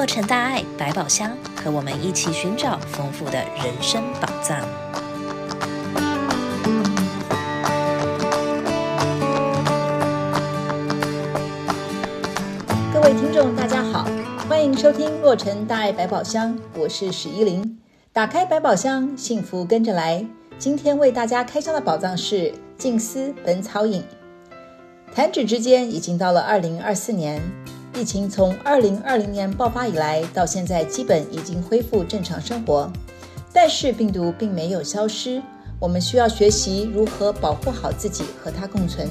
洛城大爱百宝箱，和我们一起寻找丰富的人生宝藏。各位听众，大家好，欢迎收听洛城大爱百宝箱，我是史依琳。打开百宝箱，幸福跟着来。今天为大家开箱的宝藏是静思本草饮。弹指之间，已经到了二零二四年。疫情从二零二零年爆发以来，到现在基本已经恢复正常生活，但是病毒并没有消失。我们需要学习如何保护好自己，和它共存。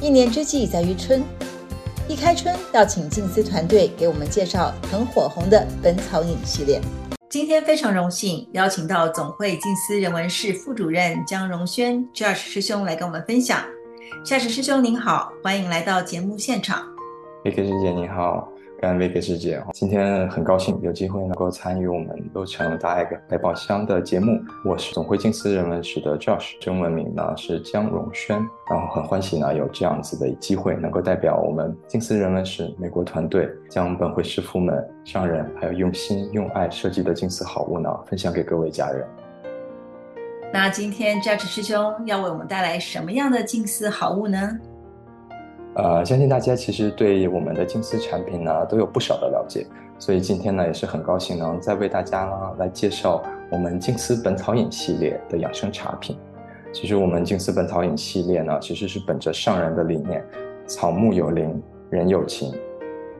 一年之计在于春，一开春要请静思团队给我们介绍很火红的本草饮系列。今天非常荣幸邀请到总会静思人文室副主任江荣轩 Josh 师兄来跟我们分享。Josh 师兄您好，欢迎来到节目现场。维克师姐你好，感恩维克师姐，今天很高兴有机会能够参与我们都城大爱百宝箱的节目。我是总会静思人文室的 Josh，中文名呢是江荣轩，然后很欢喜呢有这样子的机会，能够代表我们静思人文室美国团队，将本会师傅们、上人还有用心用爱设计的静思好物呢分享给各位家人。那今天 Josh 师兄要为我们带来什么样的静思好物呢？呃，相信大家其实对我们的静思产品呢都有不少的了解，所以今天呢也是很高兴能再为大家呢来介绍我们静思本草饮系列的养生茶品。其实我们静思本草饮系列呢，其实是本着上人的理念，草木有灵，人有情。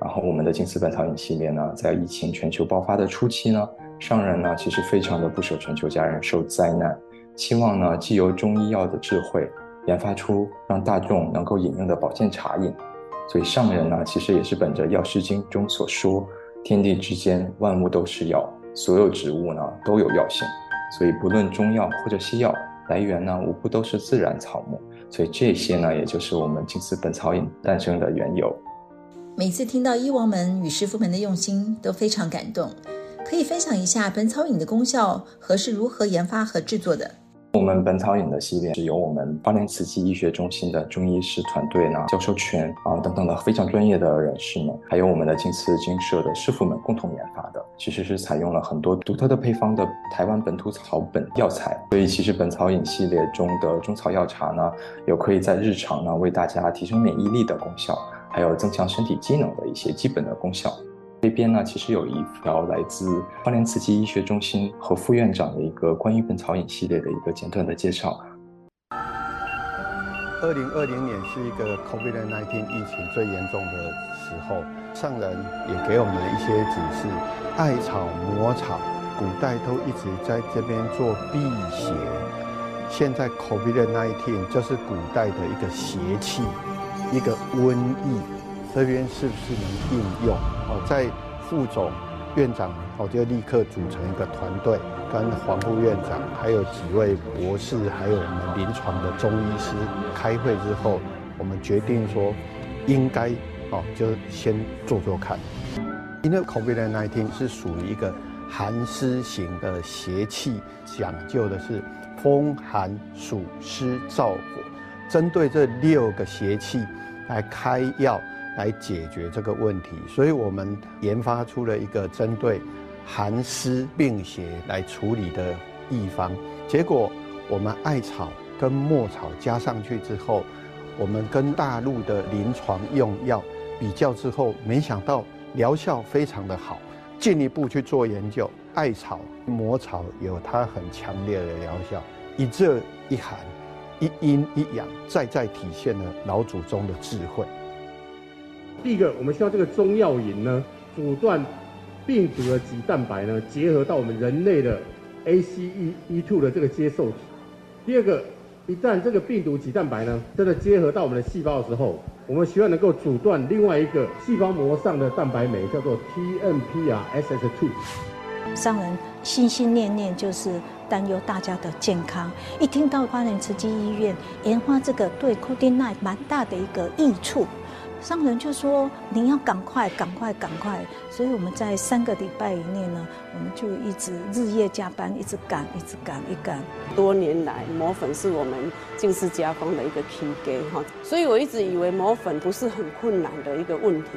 然后我们的静思本草饮系列呢，在疫情全球爆发的初期呢，上人呢其实非常的不舍全球家人受灾难，期望呢既由中医药的智慧。研发出让大众能够饮用的保健茶饮，所以上人呢，其实也是本着《药师经》中所说“天地之间，万物都是药，所有植物呢都有药性”，所以不论中药或者西药，来源呢无不都是自然草木，所以这些呢，也就是我们金丝本草饮诞生的缘由。每次听到医王们与师傅们的用心，都非常感动。可以分享一下本草饮的功效和是如何研发和制作的？我们本草饮的系列是由我们花莲慈济医学中心的中医师团队呢，教授群啊等等的非常专业的人士们，还有我们的静思精舍的师傅们共同研发的。其实是采用了很多独特的配方的台湾本土草本药材，所以其实本草饮系列中的中草药茶呢，有可以在日常呢为大家提升免疫力的功效，还有增强身体机能的一些基本的功效。这边呢，其实有一条来自花莲慈济医学中心和副院长的一个关于本草饮系列的一个简短的介绍。二零二零年是一个 COVID-19 疫情最严重的时候，上人也给我们一些指示，艾草、魔草，古代都一直在这边做辟邪。现在 COVID-19 就是古代的一个邪气，一个瘟疫。这边是不是能应用？哦，在副总院长，我就立刻组成一个团队，跟黄副院长，还有几位博士，还有我们临床的中医师开会之后，我们决定说，应该哦，就先做做看。因为 COVID-19 是属于一个寒湿型的邪气，讲究的是风寒暑湿燥火，针对这六个邪气来开药。来解决这个问题，所以我们研发出了一个针对寒湿病邪来处理的秘方。结果我们艾草跟墨草加上去之后，我们跟大陆的临床用药比较之后，没想到疗效非常的好。进一步去做研究，艾草、墨草有它很强烈的疗效，一热一寒，一阴一阳，再再体现了老祖宗的智慧。第一个，我们需要这个中药饮呢，阻断病毒的棘蛋白呢，结合到我们人类的 ACE2 的这个接受体。第二个，一旦这个病毒棘蛋白呢，真的结合到我们的细胞的时候，我们需要能够阻断另外一个细胞膜上的蛋白酶，叫做 TMPRSS2。商人心心念念就是担忧大家的健康，一听到花莲慈济医院研发这个对 COVID-19 蛮大的一个益处。商人就说：“你要赶快，赶快，赶快！”所以我们在三个礼拜以内呢，我们就一直日夜加班，一直赶，一直赶，一赶。多年来，磨粉是我们近视加工的一个 key 哈，所以我一直以为磨粉不是很困难的一个问题，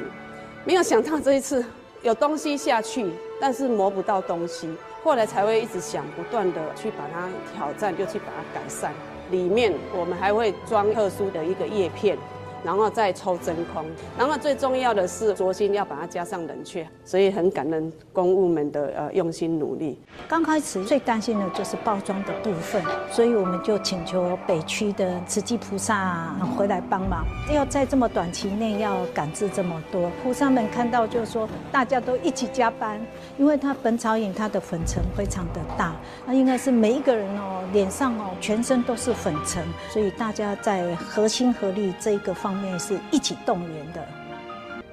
没有想到这一次有东西下去，但是磨不到东西，后来才会一直想不断的去把它挑战，就去把它改善。里面我们还会装特殊的一个叶片。然后再抽真空，然后最重要的是轴心要把它加上冷却，所以很感恩公务们的呃用心努力。刚开始最担心的就是包装的部分，所以我们就请求北区的慈济菩萨回来帮忙，要在这么短期内要赶制这么多。菩萨们看到就是说大家都一起加班，因为它本草饮它的粉尘非常的大，那应该是每一个人哦脸上哦全身都是粉尘，所以大家在合心合力这一个方面是一起动员的。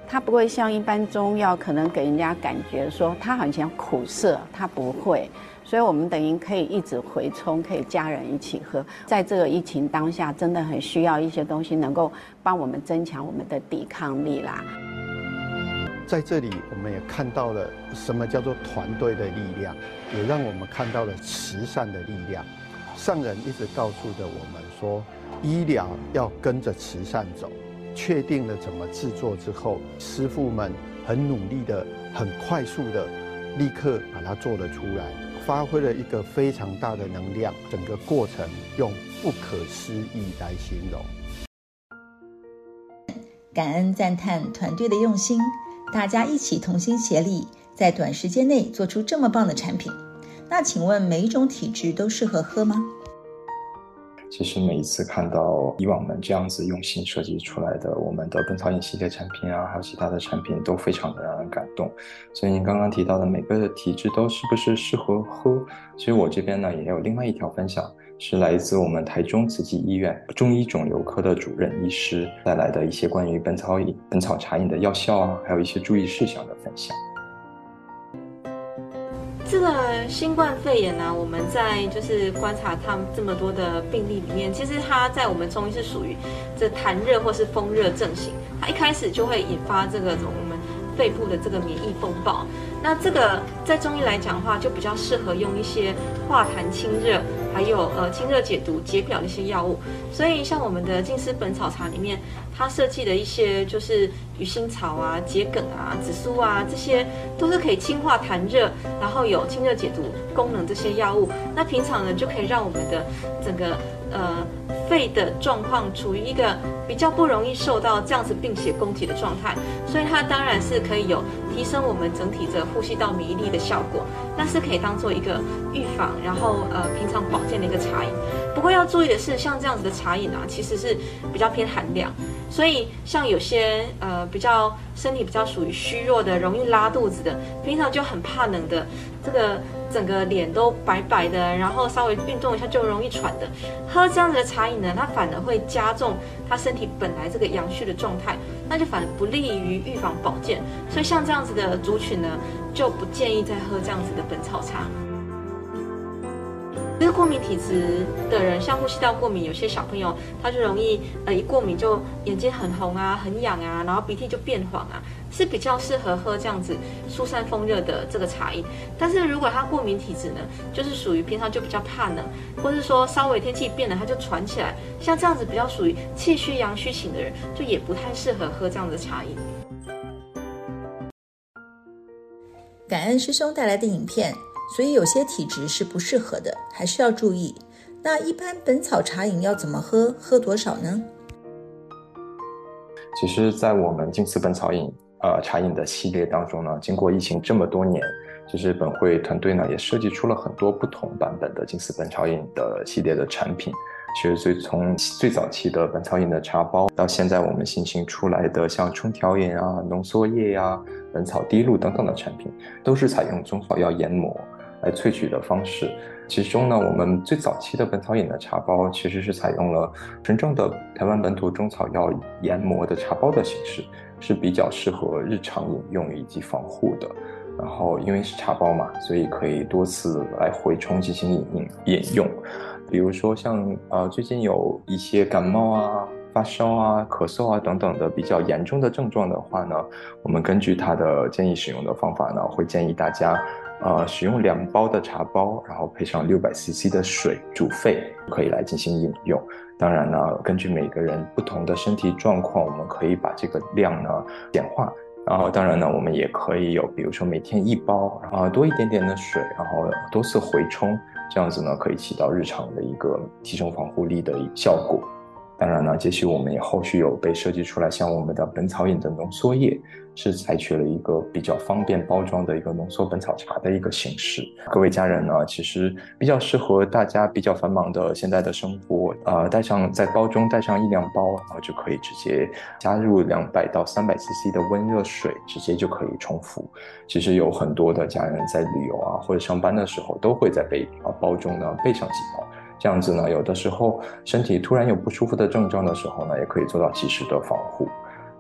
它不会像一般中药可能给人家感觉说它好像苦涩，它不会，所以我们等于可以一直回冲，可以家人一起喝。在这个疫情当下，真的很需要一些东西能够帮我们增强我们的抵抗力啦。在这里，我们也看到了什么叫做团队的力量，也让我们看到了慈善的力量。上人一直告诉着我们说，医疗要跟着慈善走。确定了怎么制作之后，师傅们很努力的、很快速的，立刻把它做了出来，发挥了一个非常大的能量。整个过程用不可思议来形容。感恩赞叹团队的用心，大家一起同心协力，在短时间内做出这么棒的产品。那请问每一种体质都适合喝吗？其实每一次看到以往们这样子用心设计出来的我们的本草饮系列产品啊，还有其他的产品，都非常的让人感动。所以您刚刚提到的每个的体质都是不是适合喝？其实我这边呢也有另外一条分享，是来自我们台中慈济医院中医肿瘤科的主任医师带来的一些关于本草饮、本草茶饮的药效啊，还有一些注意事项的分享。这个新冠肺炎呢、我们在就是观察他们这么多的病例里面，其实它在我们中医是属于这痰热或是风热症型，它一开始就会引发这个我们肺部的这个免疫风暴。那这个在中医来讲的话，就比较适合用一些化痰清热。还有呃清热解毒解表的一些药物，所以像我们的静思本草茶里面，它设计的一些就是鱼腥草啊、桔梗啊、紫苏啊，这些都是可以清化痰热，然后有清热解毒功能这些药物。那平常呢，就可以让我们的整个呃肺的状况处于一个比较不容易受到这样子病邪攻击的状态，所以它当然是可以有提升我们整体的呼吸道免疫力的效果。那是可以当做一个预防，然后呃平常保健的一个茶饮。不过要注意的是，像这样子的茶饮啊，其实是比较偏寒凉，所以像有些呃比较身体比较属于虚弱的，容易拉肚子的，平常就很怕冷的，这个整个脸都白白的，然后稍微运动一下就容易喘的，喝这样子的茶饮呢，它反而会加重他身体本来这个阳虚的状态，那就反而不利于预防保健。所以像这样子的族群呢，就不建议再喝这样子的本草茶。其实过敏体质的人，像呼吸道过敏，有些小朋友他就容易呃一过敏就眼睛很红啊、很痒啊，然后鼻涕就变黄啊，是比较适合喝这样子疏散风热的这个茶饮。但是如果他过敏体质呢，就是属于平常就比较怕冷，或是说稍微天气变了他就喘起来，像这样子比较属于气虚阳虚型的人，就也不太适合喝这样的茶饮。感恩师兄带来的影片。所以有些体质是不适合的，还是要注意。那一般本草茶饮要怎么喝？喝多少呢？其实，在我们金丝本草饮呃茶饮的系列当中呢，经过疫情这么多年，就是本会团队呢也设计出了很多不同版本的金丝本草饮的系列的产品。其实最从最早期的本草饮的茶包，到现在我们新型出来的像冲调饮啊、浓缩液呀、本草滴露等等的产品，都是采用中草药研磨。来萃取的方式，其中呢，我们最早期的本草饮的茶包其实是采用了纯正的台湾本土中草药研磨的茶包的形式，是比较适合日常饮用以及防护的。然后因为是茶包嘛，所以可以多次来回冲进行饮用饮用。比如说像呃最近有一些感冒啊、发烧啊、咳嗽啊等等的比较严重的症状的话呢，我们根据它的建议使用的方法呢，会建议大家。呃，使用两包的茶包，然后配上六百 CC 的水煮沸，可以来进行饮用。当然呢，根据每个人不同的身体状况，我们可以把这个量呢简化，然后当然呢，我们也可以有，比如说每天一包，然后多一点点的水，然后多次回冲，这样子呢可以起到日常的一个提升防护力的效果。当然呢，接续我们也后续有被设计出来，像我们的本草饮的浓缩液，是采取了一个比较方便包装的一个浓缩本草茶的一个形式。各位家人呢，其实比较适合大家比较繁忙的现在的生活，呃，带上在包中带上一两包，然后就可以直接加入两百到三百 CC 的温热水，直接就可以冲服。其实有很多的家人在旅游啊或者上班的时候，都会在背啊包中呢备上几包。这样子呢，有的时候身体突然有不舒服的症状的时候呢，也可以做到及时的防护。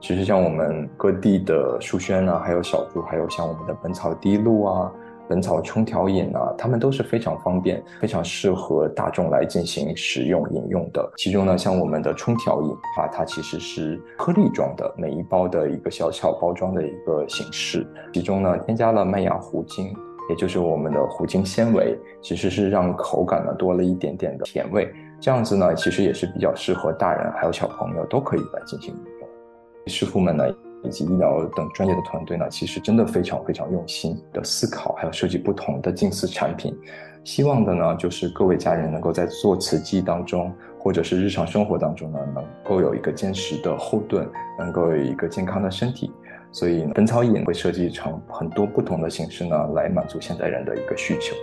其实像我们各地的树轩啊，还有小猪，还有像我们的本草滴露啊、本草冲调饮啊，它们都是非常方便、非常适合大众来进行使用饮用的。其中呢，像我们的冲调饮啊，它其实是颗粒状的，每一包的一个小巧包装的一个形式，其中呢添加了麦芽糊精。也就是我们的糊精纤维，其实是让口感呢多了一点点的甜味，这样子呢，其实也是比较适合大人还有小朋友都可以来进行饮用。师傅们呢，以及医疗等专业的团队呢，其实真的非常非常用心的思考，还有设计不同的近似产品，希望的呢，就是各位家人能够在做慈济当中，或者是日常生活当中呢，能够有一个坚实的后盾，能够有一个健康的身体。所以，本草饮会设计成很多不同的形式呢，来满足现代人的一个需求。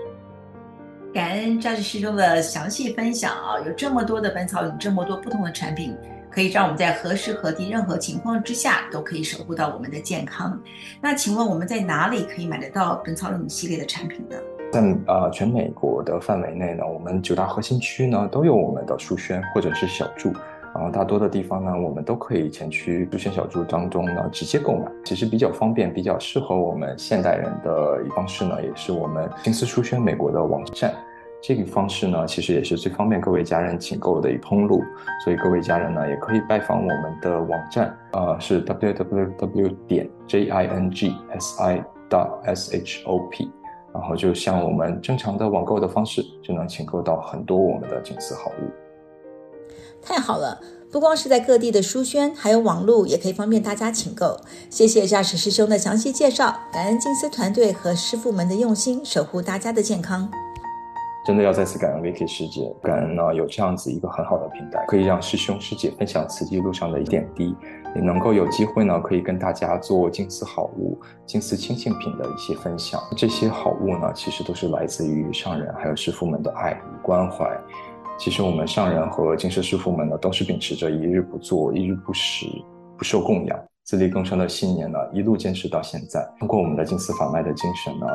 感恩赵志师兄的详细分享啊！有这么多的本草饮，这么多不同的产品，可以让我们在何时何地、任何情况之下都可以守护到我们的健康。那请问我们在哪里可以买得到本草饮系列的产品呢？在呃全美国的范围内呢，我们九大核心区呢都有我们的书轩或者是小筑。然后大多的地方呢，我们都可以前去书轩小筑当中呢直接购买，其实比较方便，比较适合我们现代人的方式呢，也是我们金丝书轩美国的网站。这个方式呢，其实也是最方便各位家人请购的一通路。所以各位家人呢，也可以拜访我们的网站，呃，是 www 点 j i n g s i dot s h o p，然后就像我们正常的网购的方式，就能请购到很多我们的金丝好物。太好了，不光是在各地的书轩，还有网络也可以方便大家请购。谢谢驾驶师兄的详细介绍，感恩金丝团队和师傅们的用心，守护大家的健康。真的要再次感恩 Vicky 师姐，感恩呢有这样子一个很好的平台，可以让师兄师姐分享慈济路上的一点滴，也能够有机会呢可以跟大家做净丝好物、净丝清净品的一些分享。这些好物呢，其实都是来自于上人还有师傅们的爱与关怀。其实我们上人和净丝师父们呢，都是秉持着一日不做、一日不食、不受供养、自力更生的信念呢，一路坚持到现在。通过我们的净丝法脉的精神呢，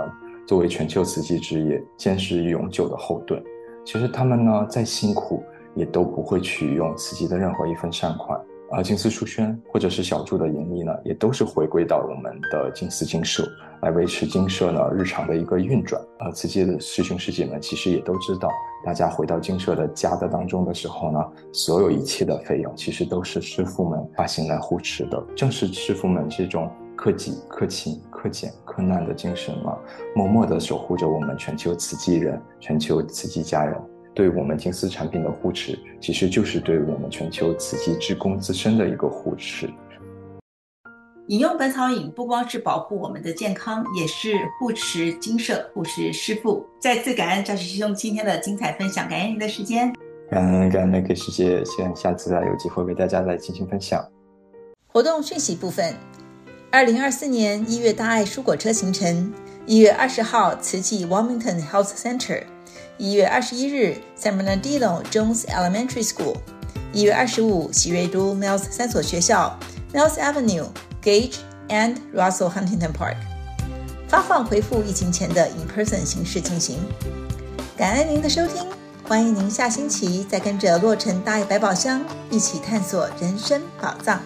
作为全球慈济之业坚实永久的后盾。其实他们呢，再辛苦也都不会取用慈济的任何一分善款。而金丝书轩或者是小筑的盈利呢，也都是回归到我们的金丝精舍来维持精舍呢日常的一个运转。呃，慈济的师兄师姐们其实也都知道。大家回到精舍的家的当中的时候呢，所有一切的费用其实都是师父们发心来护持的。正是师父们这种克己、克勤、克俭、克难的精神嘛，默默地守护着我们全球慈济人、全球慈济家人。对我们金丝产品的护持，其实就是对我们全球慈济职工自身的一个护持。饮用本草饮不光是保护我们的健康，也是护持精舍、护持师傅。再次感恩扎实师兄今天的精彩分享，感恩您的时间。感恩感恩给师姐，希望下次啊有机会为大家来进行分享。活动讯息部分：二零二四年一月大爱蔬果车行程，一月二十号慈济 Wilmington Health Center，一月二十一日 San Bernardino Jones Elementary School，一月二十五喜瑞都 Mills 三所学校 Mills Avenue。Gage and Russell Huntington Park，发放回复疫情前的 in-person 形式进行。感恩您的收听，欢迎您下星期再跟着洛城大爱百宝箱一起探索人生宝藏。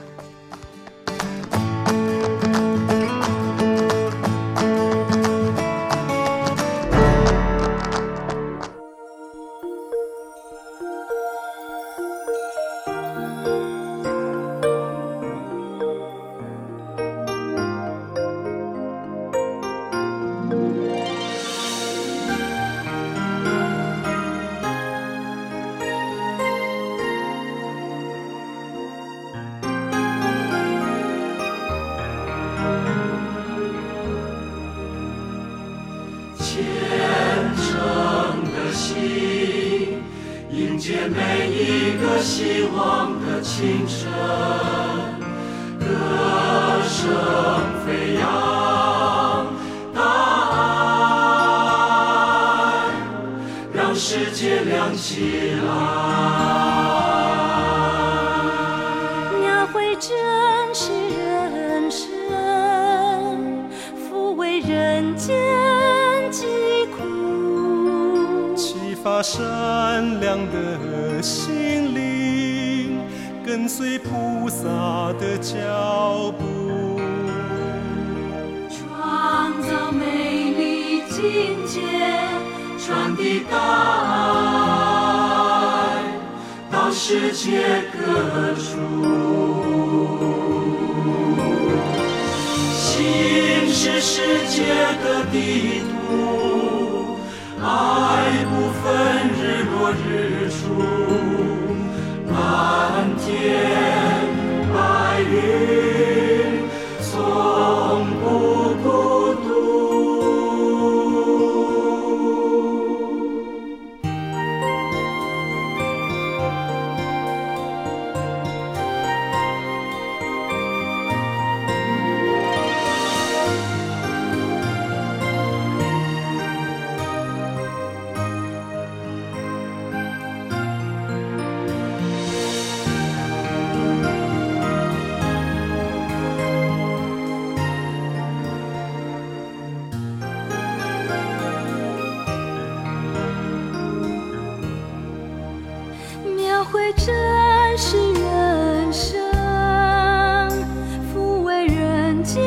每一个希望的清晨，歌声飞扬，答案让世界亮起来。描绘真实人生，抚慰人间疾苦，启发善良的。跟随菩萨的脚步，创造美丽境界，传递大爱到世界各处，心是世界的地图，爱不分日落日出，描绘真实人生，抚慰人间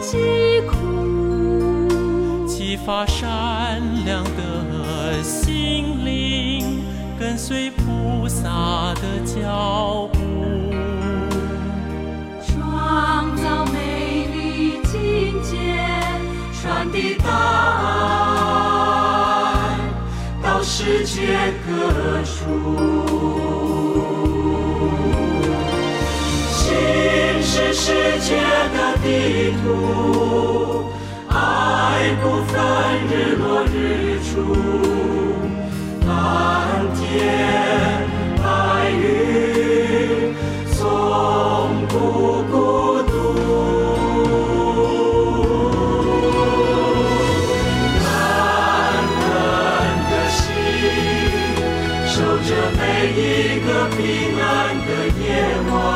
疾苦，激发善良的心灵，跟随菩萨的脚步，创造美丽境界，传递大爱。到世界各处。心是世界的地图，爱不分日落日出，蓝天平安的夜晚，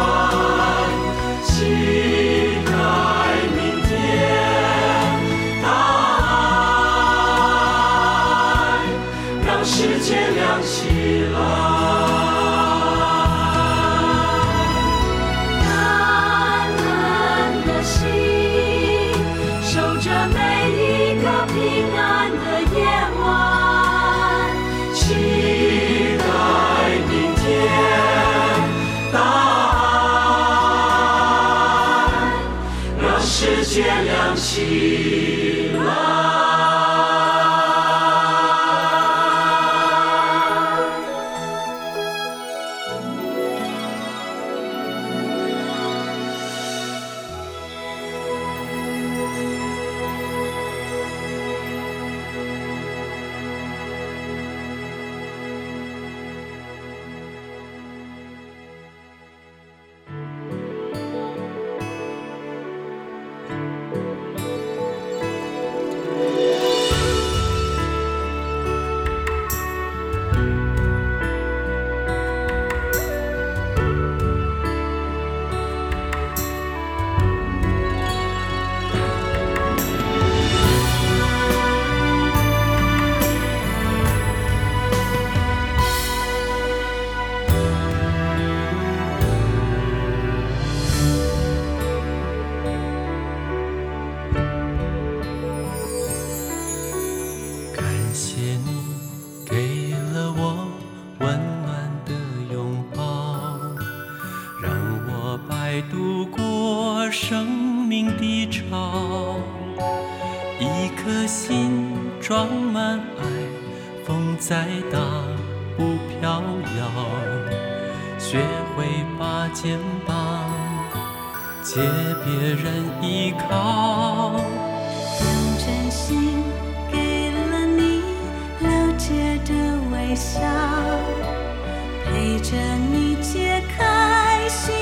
再度过生命的潮，一颗心装满爱，风再大不飘摇，学会把肩膀借别人依靠，用真心给了你，了解的微笑，陪着你解开心。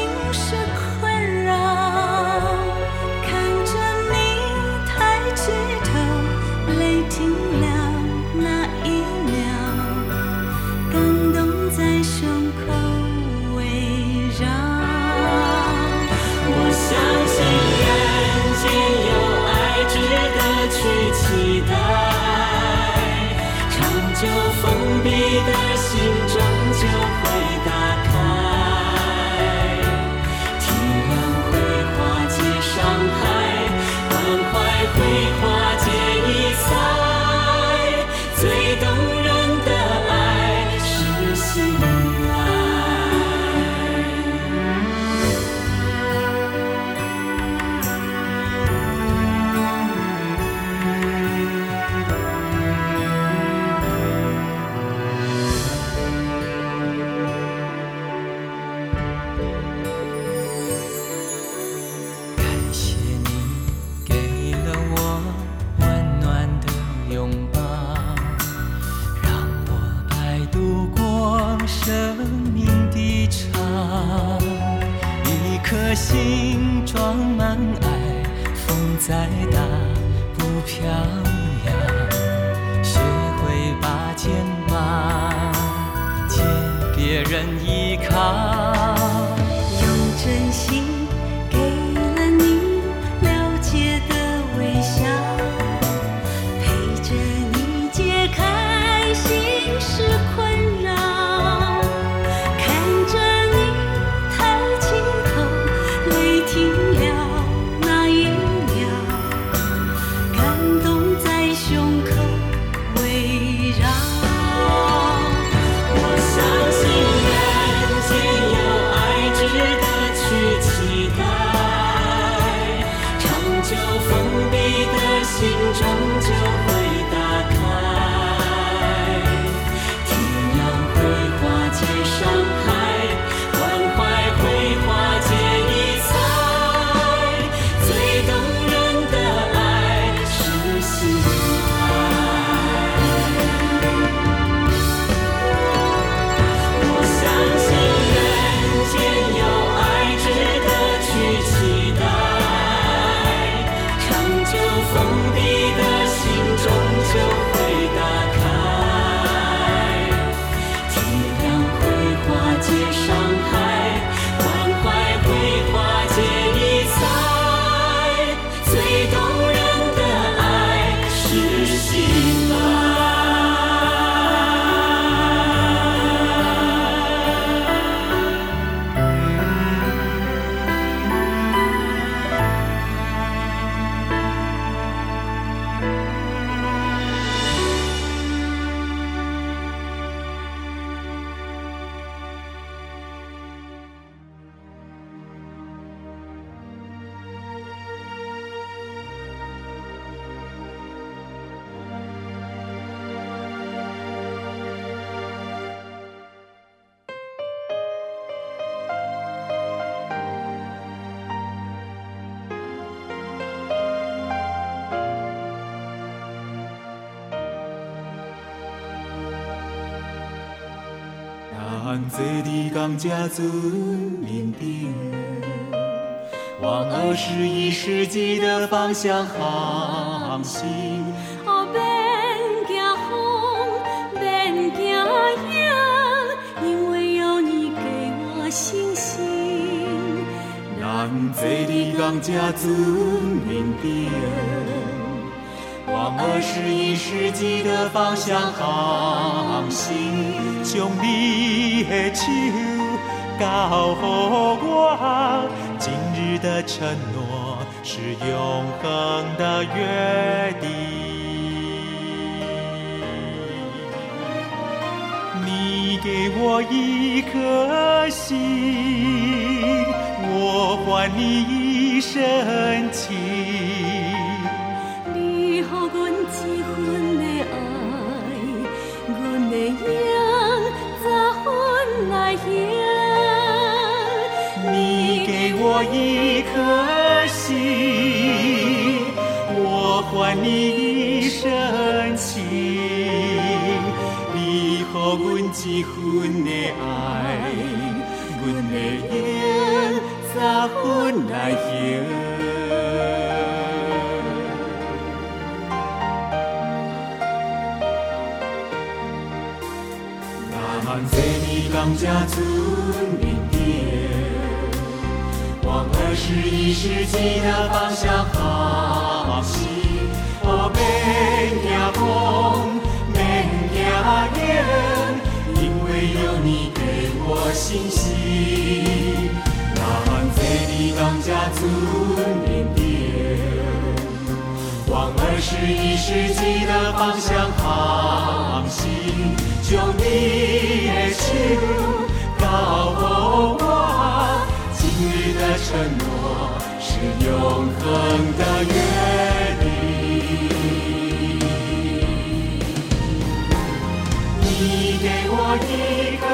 人依靠。用真心人坐伫港佳子面顶，往二十一世纪的方向航行。哦，边行风边，因为有你给我信心。面顶。往二十一世纪的方向航行，兄你的手告诉我，今日的承诺是永恒的约定。你给我一颗心，我还你一生情。满载的钢甲尊明天，往二十一世纪的方向航行。哦，免惊风，免惊雨，因为有你给我信心。那满载的钢甲尊明天，往二十一世纪的方向航行。求你的手高呼我，今日的承诺是永恒的约定。你给我一个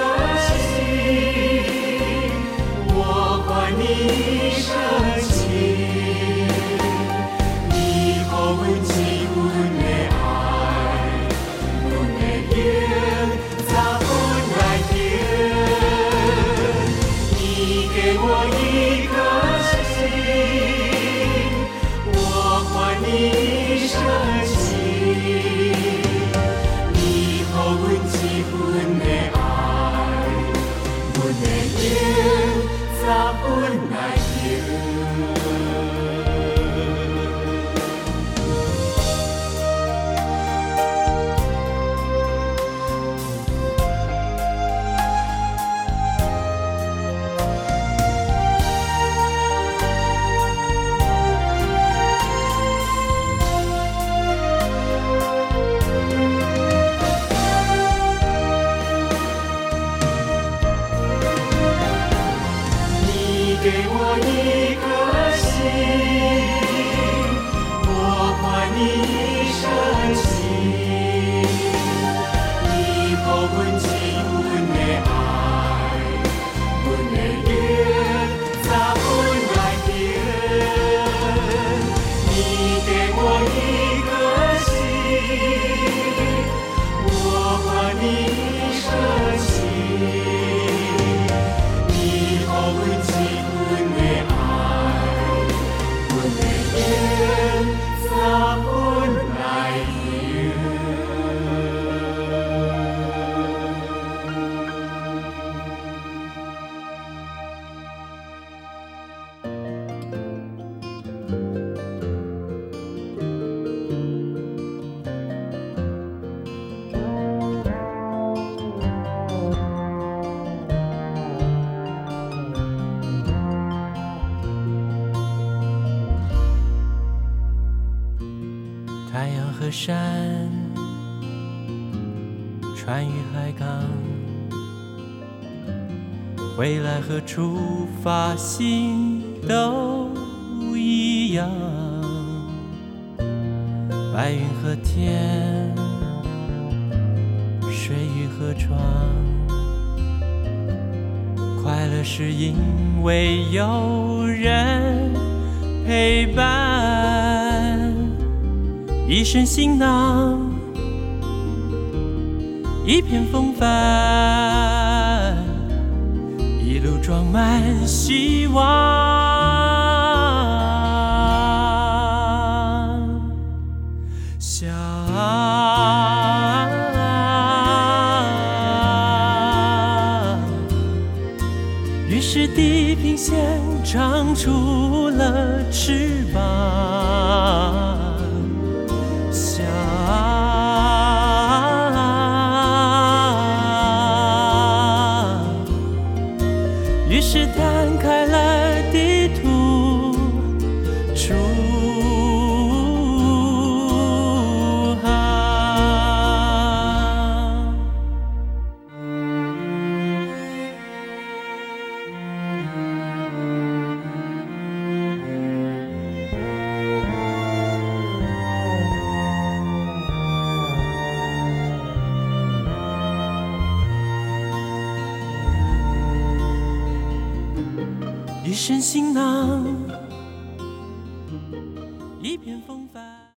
我颗山，船与海港，回来和出发心都一样。白云和天，水与河床，快乐是因为有人陪伴。一身行囊，一片风帆，一路装满希望。想，于是地平线长出了翅膀。